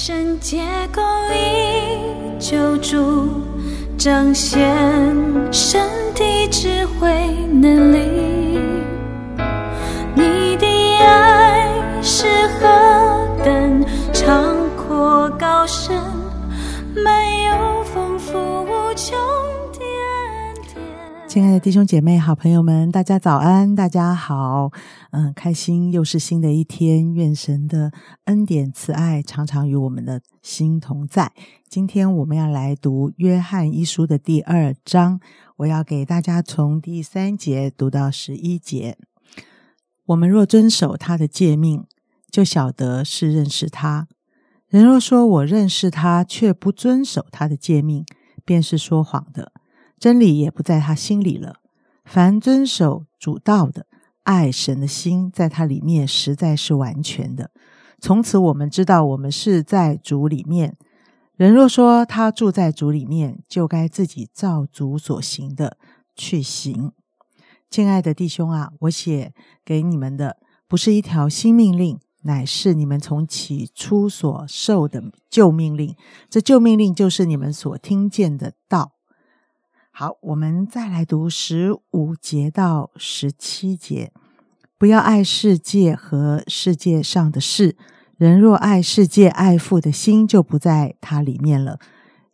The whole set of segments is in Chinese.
圣洁公义救主，彰显身体智慧能力。亲爱的弟兄姐妹、好朋友们，大家早安，大家好，嗯，开心又是新的一天，愿神的恩典慈爱常常与我们的心同在。今天我们要来读约翰一书的第二章，我要给大家从第三节读到十一节。我们若遵守他的诫命，就晓得是认识他。人若说我认识他，却不遵守他的诫命，便是说谎的。真理也不在他心里了。凡遵守主道的，爱神的心在他里面实在是完全的。从此我们知道，我们是在主里面。人若说他住在主里面，就该自己照主所行的去行。亲爱的弟兄啊，我写给你们的不是一条新命令，乃是你们从起初所受的旧命令。这旧命令就是你们所听见的道。好，我们再来读十五节到十七节。不要爱世界和世界上的事。人若爱世界，爱父的心就不在它里面了。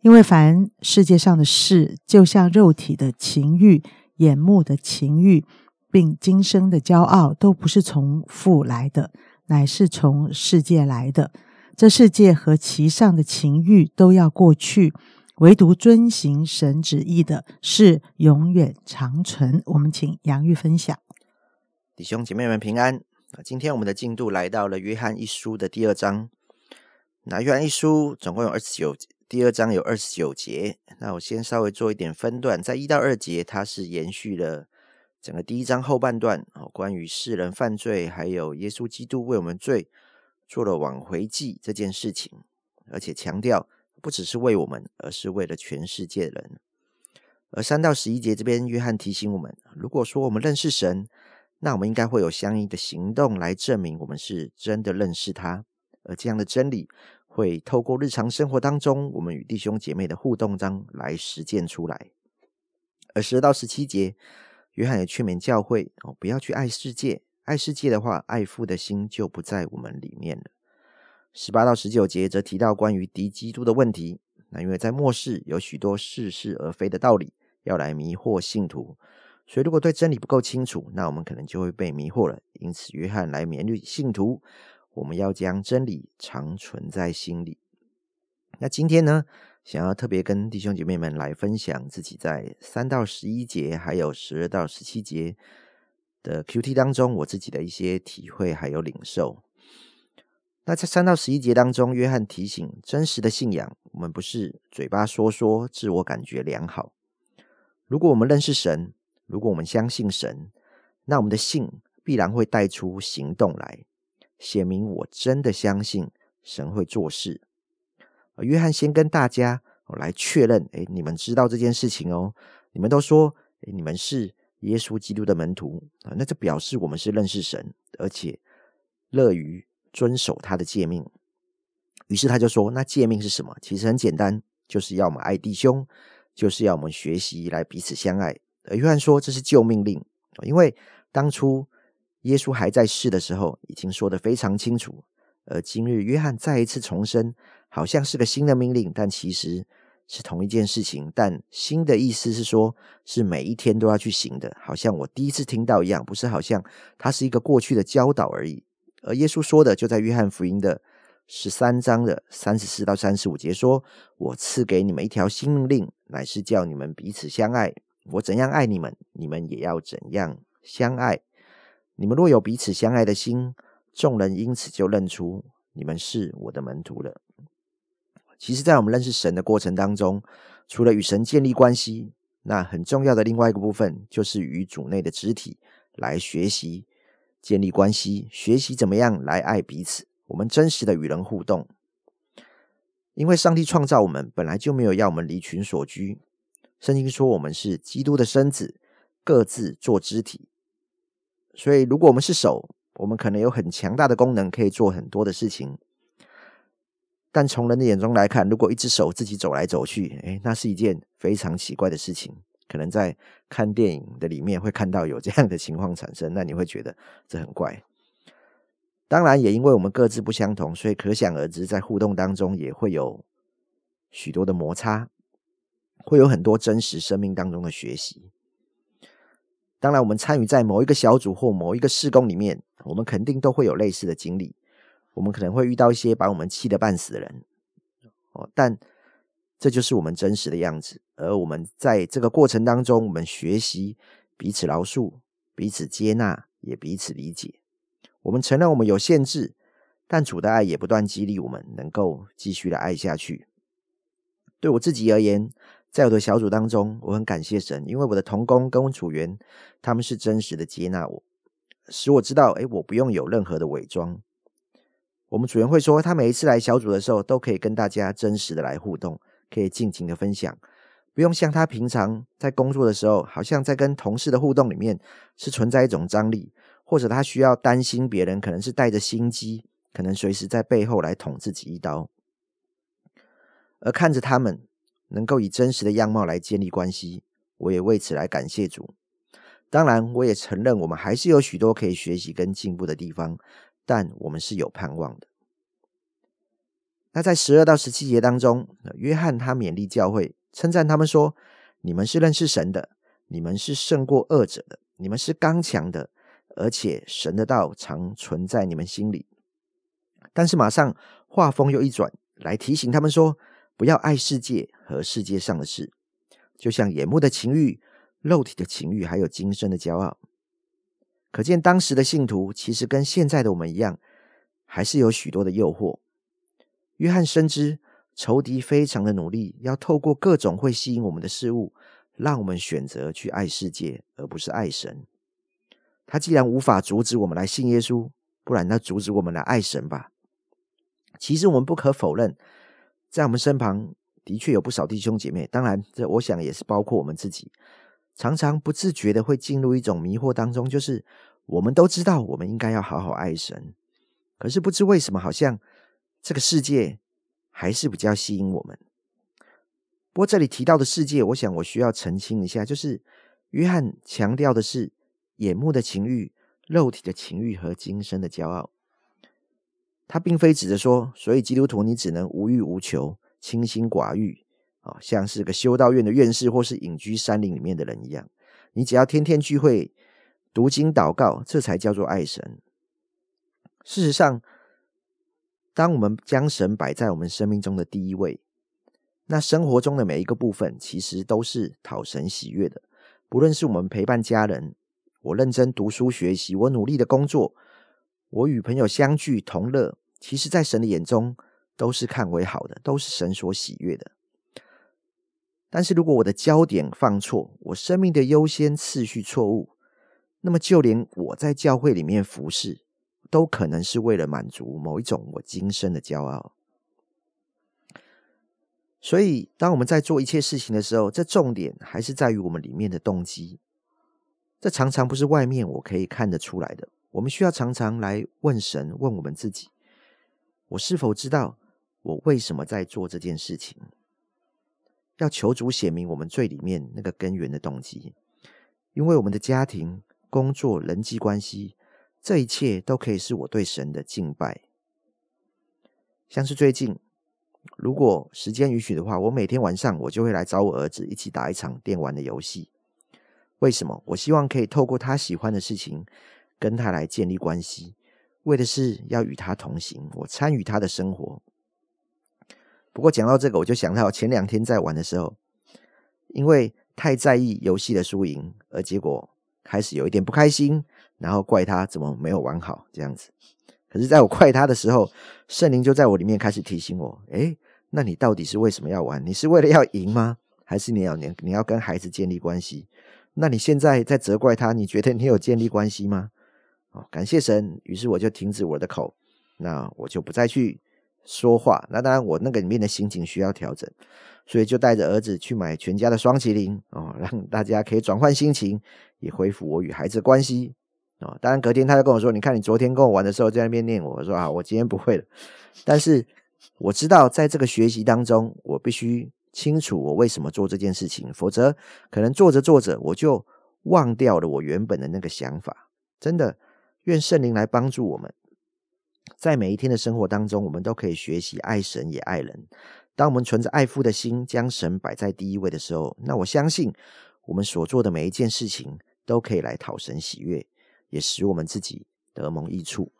因为凡世界上的事，就像肉体的情欲、眼目的情欲，并今生的骄傲，都不是从父来的，乃是从世界来的。这世界和其上的情欲都要过去。唯独遵行神旨意的是永远长存。我们请杨玉分享。弟兄姐妹们平安！今天我们的进度来到了约翰一书的第二章。那约翰一书总共有二十九，第二章有二十九节。那我先稍微做一点分段，在一到二节，它是延续了整个第一章后半段哦，关于世人犯罪，还有耶稣基督为我们罪做了挽回祭这件事情，而且强调。不只是为我们，而是为了全世界人。而三到十一节这边，约翰提醒我们：如果说我们认识神，那我们应该会有相应的行动来证明我们是真的认识他。而这样的真理会透过日常生活当中，我们与弟兄姐妹的互动章来实践出来。而十二到十七节，约翰也劝勉教会哦，不要去爱世界。爱世界的话，爱父的心就不在我们里面了。十八到十九节则提到关于敌基督的问题。那因为在末世有许多似是而非的道理要来迷惑信徒，所以如果对真理不够清楚，那我们可能就会被迷惑了。因此，约翰来勉励信徒，我们要将真理常存在心里。那今天呢，想要特别跟弟兄姐妹们来分享自己在三到十一节，还有十二到十七节的 Q T 当中，我自己的一些体会还有领受。那在三到十一节当中，约翰提醒：真实的信仰，我们不是嘴巴说说，自我感觉良好。如果我们认识神，如果我们相信神，那我们的信必然会带出行动来，写明我真的相信神会做事。约翰先跟大家来确认：哎，你们知道这件事情哦？你们都说，你们是耶稣基督的门徒啊？那这表示我们是认识神，而且乐于。遵守他的诫命，于是他就说：“那诫命是什么？其实很简单，就是要我们爱弟兄，就是要我们学习来彼此相爱。”而约翰说：“这是旧命令，因为当初耶稣还在世的时候，已经说的非常清楚。而今日约翰再一次重申，好像是个新的命令，但其实是同一件事情。但新的意思是说，是每一天都要去行的，好像我第一次听到一样，不是好像它是一个过去的教导而已。”而耶稣说的就在约翰福音的十三章的三十四到三十五节，说：“我赐给你们一条新命令，乃是叫你们彼此相爱。我怎样爱你们，你们也要怎样相爱。你们若有彼此相爱的心，众人因此就认出你们是我的门徒了。”其实，在我们认识神的过程当中，除了与神建立关系，那很重要的另外一个部分，就是与主内的肢体来学习。建立关系，学习怎么样来爱彼此。我们真实的与人互动，因为上帝创造我们本来就没有要我们离群所居。圣经说我们是基督的身子，各自做肢体。所以，如果我们是手，我们可能有很强大的功能，可以做很多的事情。但从人的眼中来看，如果一只手自己走来走去，诶，那是一件非常奇怪的事情。可能在看电影的里面会看到有这样的情况产生，那你会觉得这很怪。当然，也因为我们各自不相同，所以可想而知，在互动当中也会有许多的摩擦，会有很多真实生命当中的学习。当然，我们参与在某一个小组或某一个事工里面，我们肯定都会有类似的经历。我们可能会遇到一些把我们气得半死的人，哦，但这就是我们真实的样子。而我们在这个过程当中，我们学习彼此饶恕、彼此接纳，也彼此理解。我们承认我们有限制，但主的爱也不断激励我们，能够继续的爱下去。对我自己而言，在我的小组当中，我很感谢神，因为我的同工跟组员他们是真实的接纳我，使我知道，哎，我不用有任何的伪装。我们组员会说，他每一次来小组的时候，都可以跟大家真实的来互动，可以尽情的分享，不用像他平常在工作的时候，好像在跟同事的互动里面是存在一种张力。或者他需要担心别人，可能是带着心机，可能随时在背后来捅自己一刀。而看着他们能够以真实的样貌来建立关系，我也为此来感谢主。当然，我也承认我们还是有许多可以学习跟进步的地方，但我们是有盼望的。那在十二到十七节当中，约翰他勉励教会，称赞他们说：“你们是认识神的，你们是胜过恶者的，你们是刚强的。”而且神的道常存在你们心里，但是马上话锋又一转，来提醒他们说：不要爱世界和世界上的事，就像眼目的情欲、肉体的情欲，还有今生的骄傲。可见当时的信徒其实跟现在的我们一样，还是有许多的诱惑。约翰深知仇敌非常的努力，要透过各种会吸引我们的事物，让我们选择去爱世界，而不是爱神。他既然无法阻止我们来信耶稣，不然他阻止我们来爱神吧。其实我们不可否认，在我们身旁的确有不少弟兄姐妹，当然这我想也是包括我们自己，常常不自觉的会进入一种迷惑当中，就是我们都知道我们应该要好好爱神，可是不知为什么，好像这个世界还是比较吸引我们。不过这里提到的世界，我想我需要澄清一下，就是约翰强调的是。眼目的情欲、肉体的情欲和今生的骄傲，他并非指着说，所以基督徒你只能无欲无求、清心寡欲啊，像是个修道院的院士或是隐居山林里面的人一样。你只要天天聚会、读经、祷告，这才叫做爱神。事实上，当我们将神摆在我们生命中的第一位，那生活中的每一个部分其实都是讨神喜悦的，不论是我们陪伴家人。我认真读书学习，我努力的工作，我与朋友相聚同乐，其实，在神的眼中都是看为好的，都是神所喜悦的。但是如果我的焦点放错，我生命的优先次序错误，那么就连我在教会里面服侍，都可能是为了满足某一种我今生的骄傲。所以，当我们在做一切事情的时候，这重点还是在于我们里面的动机。这常常不是外面我可以看得出来的。我们需要常常来问神，问我们自己：我是否知道我为什么在做这件事情？要求主显明我们最里面那个根源的动机。因为我们的家庭、工作、人际关系，这一切都可以是我对神的敬拜。像是最近，如果时间允许的话，我每天晚上我就会来找我儿子一起打一场电玩的游戏。为什么？我希望可以透过他喜欢的事情，跟他来建立关系，为的是要与他同行，我参与他的生活。不过讲到这个，我就想到前两天在玩的时候，因为太在意游戏的输赢，而结果开始有一点不开心，然后怪他怎么没有玩好这样子。可是，在我怪他的时候，圣灵就在我里面开始提醒我：，诶，那你到底是为什么要玩？你是为了要赢吗？还是你要你你要跟孩子建立关系？那你现在在责怪他？你觉得你有建立关系吗？哦，感谢神，于是我就停止我的口，那我就不再去说话。那当然，我那个里面的心情需要调整，所以就带着儿子去买全家的双麒麟哦，让大家可以转换心情，也恢复我与孩子关系哦。当然，隔天他就跟我说：“你看，你昨天跟我玩的时候在那边念我。”我说：“啊，我今天不会了。”但是我知道在这个学习当中，我必须清楚我为什么做这件事情，否则可能做着做着我就忘掉了我原本的那个想法。真的，愿圣灵来帮助我们，在每一天的生活当中，我们都可以学习爱神也爱人。当我们存着爱父的心，将神摆在第一位的时候，那我相信我们所做的每一件事情都可以来讨神喜悦，也使我们自己得蒙益处。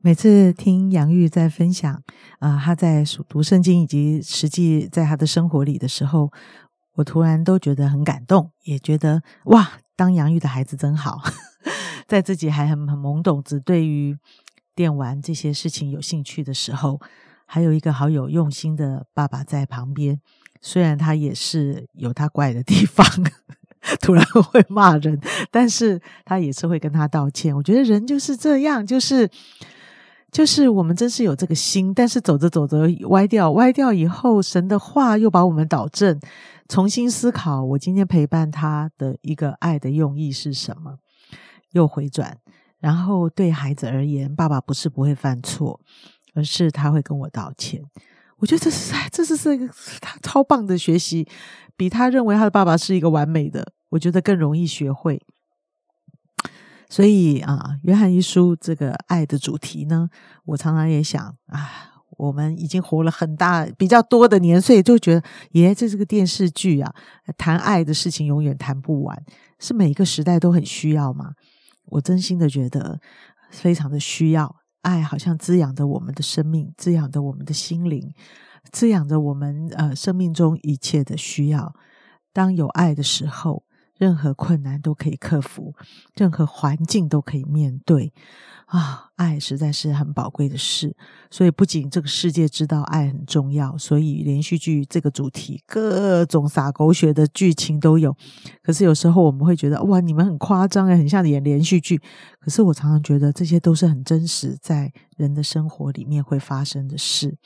每次听杨玉在分享啊，他在读圣经以及实际在他的生活里的时候，我突然都觉得很感动，也觉得哇，当杨玉的孩子真好。在自己还很很懵懂，只对于电玩这些事情有兴趣的时候，还有一个好有用心的爸爸在旁边。虽然他也是有他怪的地方，突然会骂人，但是他也是会跟他道歉。我觉得人就是这样，就是。就是我们真是有这个心，但是走着走着歪掉，歪掉以后，神的话又把我们导正，重新思考。我今天陪伴他的一个爱的用意是什么？又回转，然后对孩子而言，爸爸不是不会犯错，而是他会跟我道歉。我觉得这是这是是一个他超棒的学习，比他认为他的爸爸是一个完美的，我觉得更容易学会。所以啊，约翰一书这个爱的主题呢，我常常也想啊，我们已经活了很大比较多的年岁，就觉得耶，这是个电视剧啊，谈爱的事情永远谈不完，是每一个时代都很需要吗？我真心的觉得非常的需要，爱好像滋养着我们的生命，滋养着我们的心灵，滋养着我们呃生命中一切的需要。当有爱的时候。任何困难都可以克服，任何环境都可以面对啊！爱实在是很宝贵的事，所以不仅这个世界知道爱很重要，所以连续剧这个主题各种撒狗血的剧情都有。可是有时候我们会觉得哇，你们很夸张哎，很像演连续剧。可是我常常觉得这些都是很真实，在人的生活里面会发生的事，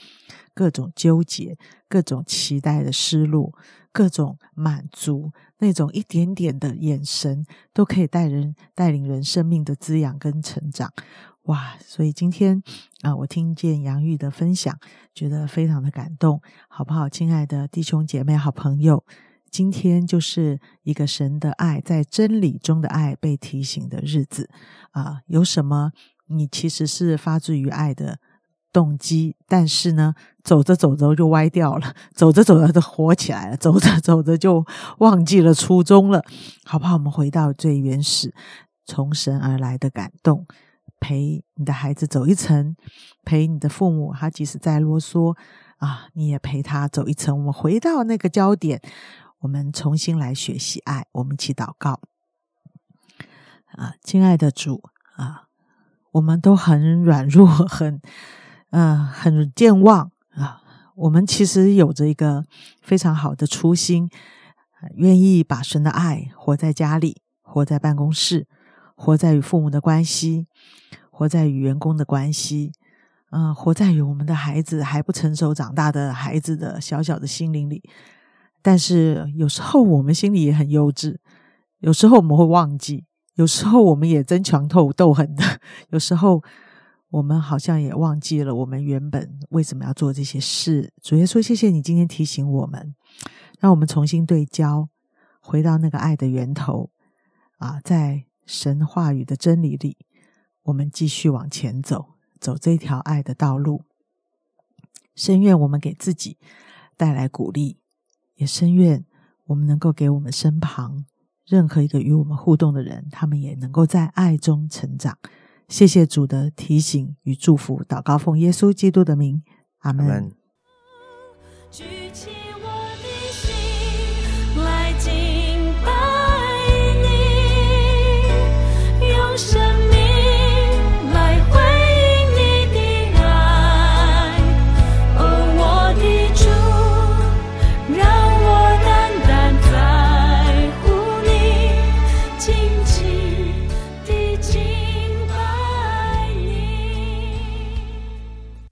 各种纠结，各种期待的失落。各种满足，那种一点点的眼神，都可以带人带领人生命的滋养跟成长。哇！所以今天啊，我听见杨玉的分享，觉得非常的感动，好不好？亲爱的弟兄姐妹、好朋友，今天就是一个神的爱在真理中的爱被提醒的日子啊！有什么你其实是发自于爱的？动机，但是呢，走着走着就歪掉了，走着走着就火起来了，走着走着就忘记了初衷了，好不好？我们回到最原始，从神而来的感动，陪你的孩子走一层，陪你的父母，他即使再啰嗦啊，你也陪他走一层。我们回到那个焦点，我们重新来学习爱，我们一起祷告啊，亲爱的主啊，我们都很软弱，很。嗯，很健忘啊！我们其实有着一个非常好的初心，愿意把神的爱活在家里，活在办公室，活在与父母的关系，活在与员工的关系，嗯，活在与我们的孩子还不成熟长大的孩子的小小的心灵里。但是有时候我们心里也很幼稚，有时候我们会忘记，有时候我们也争强斗斗狠的，有时候。我们好像也忘记了我们原本为什么要做这些事。主耶稣，谢谢你今天提醒我们，让我们重新对焦，回到那个爱的源头啊，在神话语的真理里，我们继续往前走，走这条爱的道路。深愿我们给自己带来鼓励，也深愿我们能够给我们身旁任何一个与我们互动的人，他们也能够在爱中成长。谢谢主的提醒与祝福，祷告奉耶稣基督的名，阿门。举起